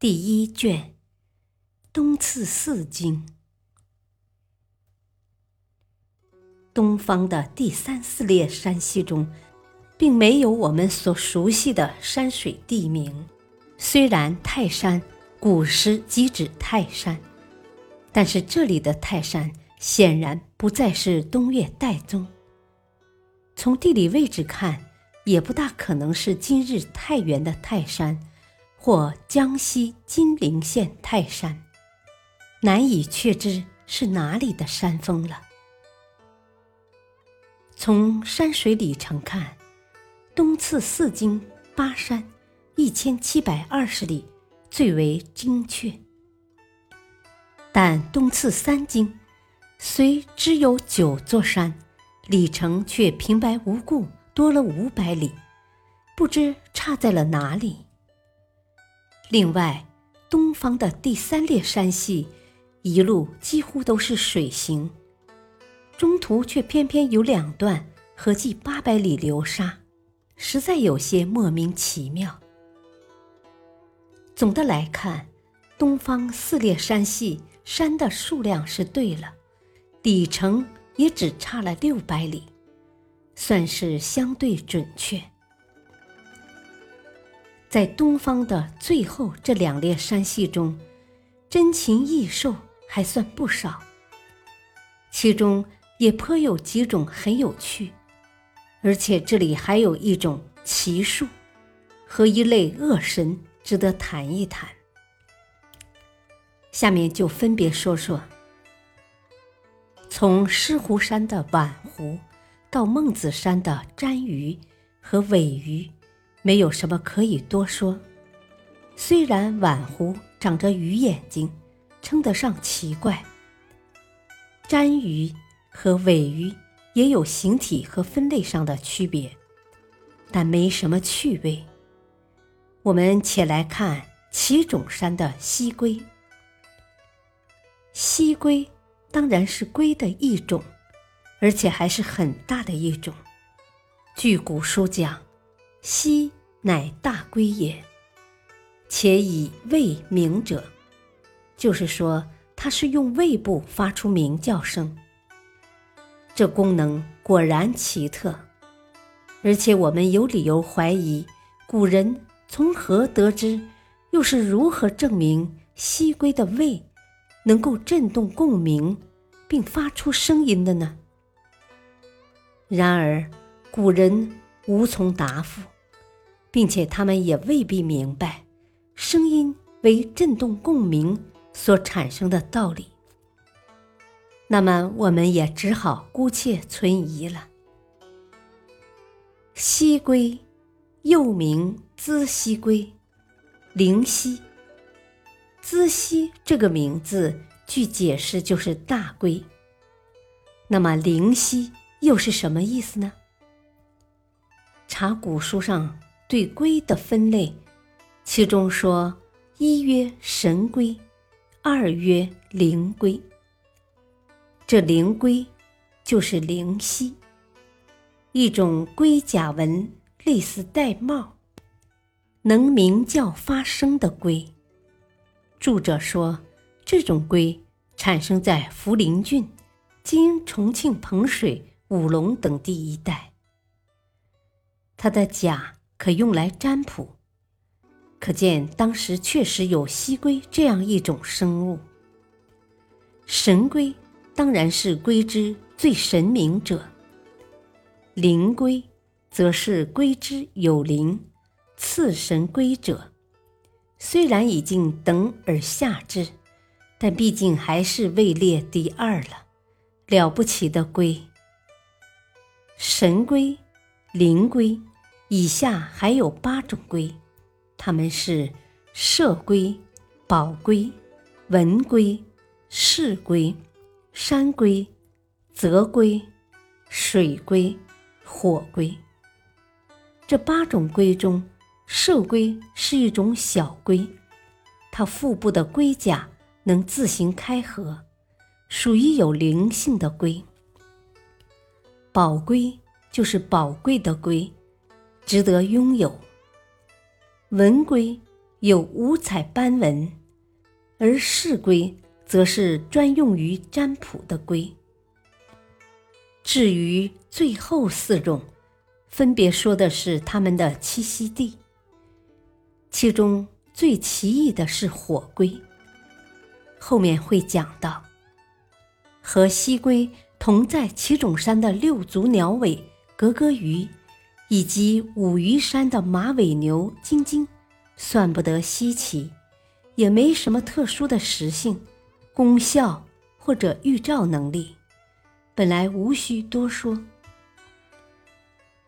第一卷《东次四经》，东方的第三四列山系中，并没有我们所熟悉的山水地名。虽然泰山古时即指泰山，但是这里的泰山显然不再是东岳岱宗。从地理位置看，也不大可能是今日太原的泰山。或江西金陵县泰山，难以确知是哪里的山峰了。从山水里程看，东次四经八山一千七百二十里最为精确，但东次三经虽只有九座山，里程却平白无故多了五百里，不知差在了哪里。另外，东方的第三列山系，一路几乎都是水行，中途却偏偏有两段合计八百里流沙，实在有些莫名其妙。总的来看，东方四列山系山的数量是对了，里程也只差了六百里，算是相对准确。在东方的最后这两列山系中，珍禽异兽还算不少，其中也颇有几种很有趣，而且这里还有一种奇术和一类恶神值得谈一谈。下面就分别说说，从狮湖山的碗湖到孟子山的鲇鱼和尾鱼。没有什么可以多说。虽然碗壶长着鱼眼睛，称得上奇怪；鲇鱼和尾鱼也有形体和分类上的区别，但没什么趣味。我们且来看奇种山的蜥龟。蜥龟当然是龟的一种，而且还是很大的一种。据古书讲，蜥。乃大龟也，且以胃鸣者，就是说它是用胃部发出鸣叫声。这功能果然奇特，而且我们有理由怀疑古人从何得知，又是如何证明西龟的胃能够震动共鸣并发出声音的呢？然而古人无从答复。并且他们也未必明白，声音为振动共鸣所产生的道理。那么，我们也只好姑且存疑了。西龟，又名资西龟、灵蜥。资西这个名字，据解释就是大龟。那么，灵蜥又是什么意思呢？查古书上。对龟的分类，其中说一曰神龟，二曰灵龟。这灵龟就是灵犀，一种龟甲纹类似玳瑁，能鸣叫发声的龟。著者说，这种龟产生在涪陵郡，今重庆彭水、武隆等地一带。它的甲。可用来占卜，可见当时确实有蜥龟这样一种生物。神龟当然是龟之最神明者，灵龟则是龟之有灵、次神龟者。虽然已经等而下之，但毕竟还是位列第二了。了不起的龟，神龟、灵龟。以下还有八种龟，它们是射龟、宝龟、文龟、士龟、山龟、泽龟、水龟、火龟。这八种龟中，射龟是一种小龟，它腹部的龟甲能自行开合，属于有灵性的龟。宝龟就是宝贵的龟。值得拥有。文龟有五彩斑纹，而饰龟则是专用于占卜的龟。至于最后四种，分别说的是它们的栖息地。其中最奇异的是火龟，后面会讲到。和西龟同在奇种山的六足鸟尾格格鱼。以及武夷山的马尾牛晶晶，算不得稀奇，也没什么特殊的食性、功效或者预兆能力，本来无需多说。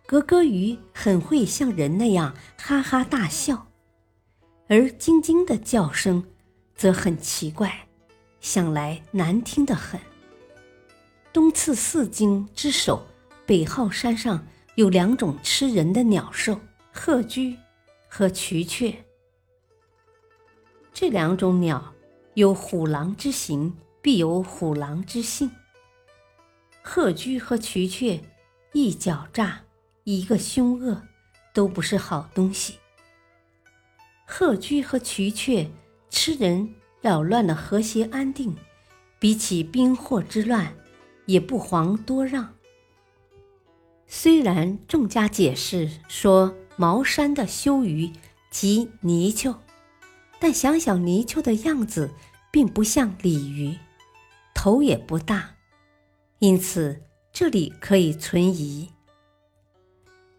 格格鱼很会像人那样哈哈大笑，而晶晶的叫声则很奇怪，想来难听得很。东次四经之首，北号山上。有两种吃人的鸟兽，鹤居和蛐雀。这两种鸟有虎狼之形，必有虎狼之性。鹤居和蛐雀，一狡诈，一个凶恶，都不是好东西。鹤居和蛐雀吃人，扰乱了和谐安定，比起兵祸之乱，也不遑多让。虽然众家解释说茅山的修鱼即泥鳅，但想想泥鳅的样子并不像鲤鱼，头也不大，因此这里可以存疑。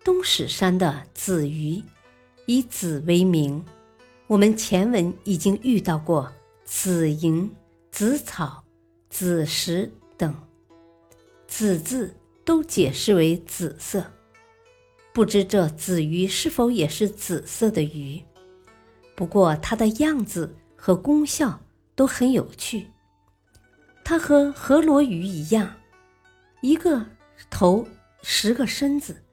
东史山的子鱼，以子为名，我们前文已经遇到过子萤、紫草、子石等，子字。都解释为紫色，不知这紫鱼是否也是紫色的鱼？不过它的样子和功效都很有趣。它和河螺鱼一样，一个头十个身子，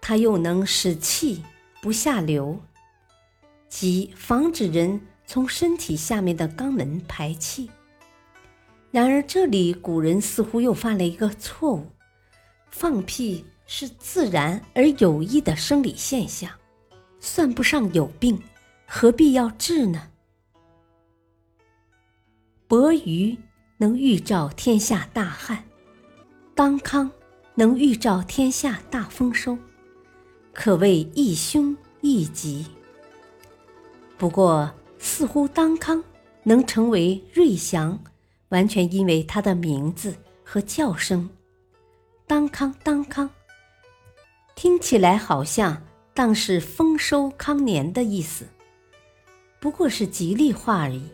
它又能使气不下流，即防止人从身体下面的肛门排气。然而这里古人似乎又犯了一个错误。放屁是自然而有益的生理现象，算不上有病，何必要治呢？伯鱼能预兆天下大旱，当康能预兆天下大丰收，可谓一凶一吉。不过，似乎当康能成为瑞祥，完全因为它的名字和叫声。当康当康，听起来好像当是丰收康年的意思，不过是吉利话而已。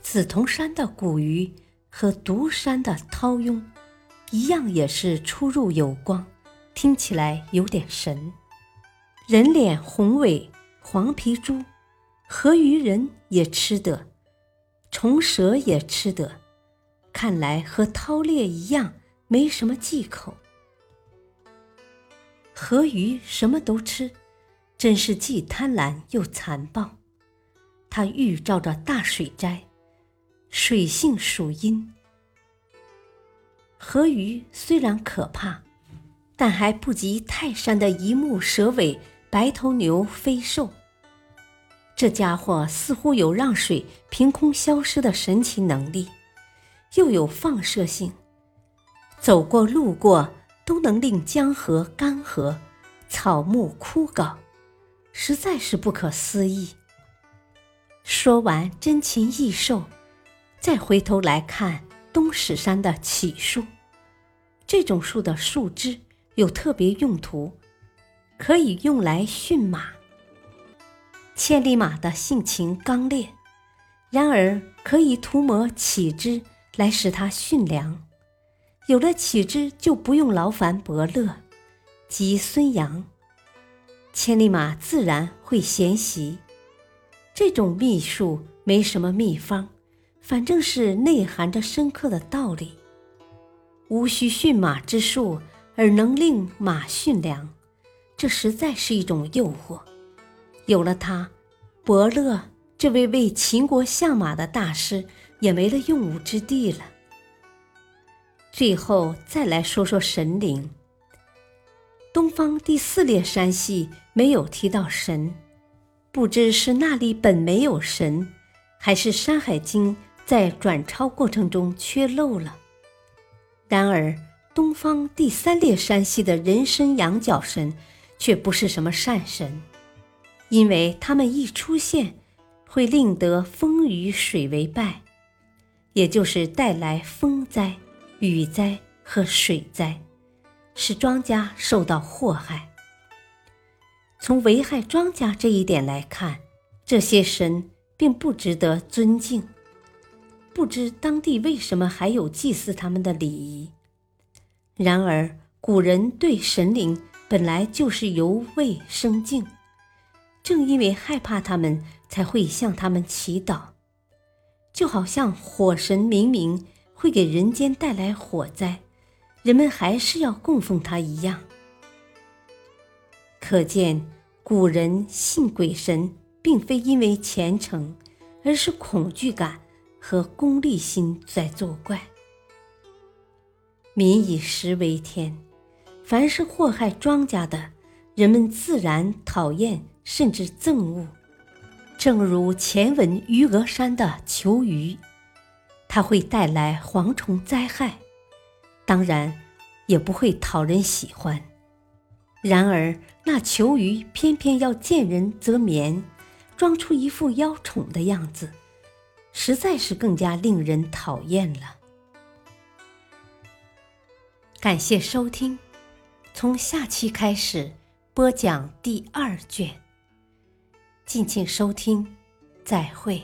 紫铜山的古鱼和独山的涛雍一样，也是出入有光，听起来有点神。人脸红尾黄皮猪，河鱼人也吃得，虫蛇也吃得。看来和饕餮一样，没什么忌口。河鱼什么都吃，真是既贪婪又残暴。它预兆着大水灾，水性属阴。河鱼虽然可怕，但还不及泰山的一目蛇尾白头牛飞兽。这家伙似乎有让水凭空消失的神奇能力。又有放射性，走过路过都能令江河干涸，草木枯槁，实在是不可思议。说完珍禽异兽，再回头来看东史山的杞树，这种树的树枝有特别用途，可以用来驯马。千里马的性情刚烈，然而可以涂抹杞汁。来使他驯良，有了启之，就不用劳烦伯乐，即孙阳。千里马自然会衔袭。这种秘术没什么秘方，反正是内含着深刻的道理。无需驯马之术，而能令马驯良，这实在是一种诱惑。有了它，伯乐这位为秦国相马的大师也没了用武之地了。最后再来说说神灵。东方第四列山系没有提到神，不知是那里本没有神，还是《山海经》在转抄过程中缺漏了。然而，东方第三列山系的人身羊角神却不是什么善神。因为他们一出现，会令得风雨水为败，也就是带来风灾、雨灾和水灾，使庄稼受到祸害。从危害庄稼这一点来看，这些神并不值得尊敬。不知当地为什么还有祭祀他们的礼仪？然而，古人对神灵本来就是由畏生敬。正因为害怕他们，才会向他们祈祷，就好像火神明明会给人间带来火灾，人们还是要供奉他一样。可见古人信鬼神，并非因为虔诚，而是恐惧感和功利心在作怪。民以食为天，凡是祸害庄稼的，人们自然讨厌。甚至憎恶，正如前文余额山的求鱼，它会带来蝗虫灾害，当然也不会讨人喜欢。然而那求鱼偏偏要见人则眠，装出一副邀宠的样子，实在是更加令人讨厌了。感谢收听，从下期开始播讲第二卷。敬请收听，再会。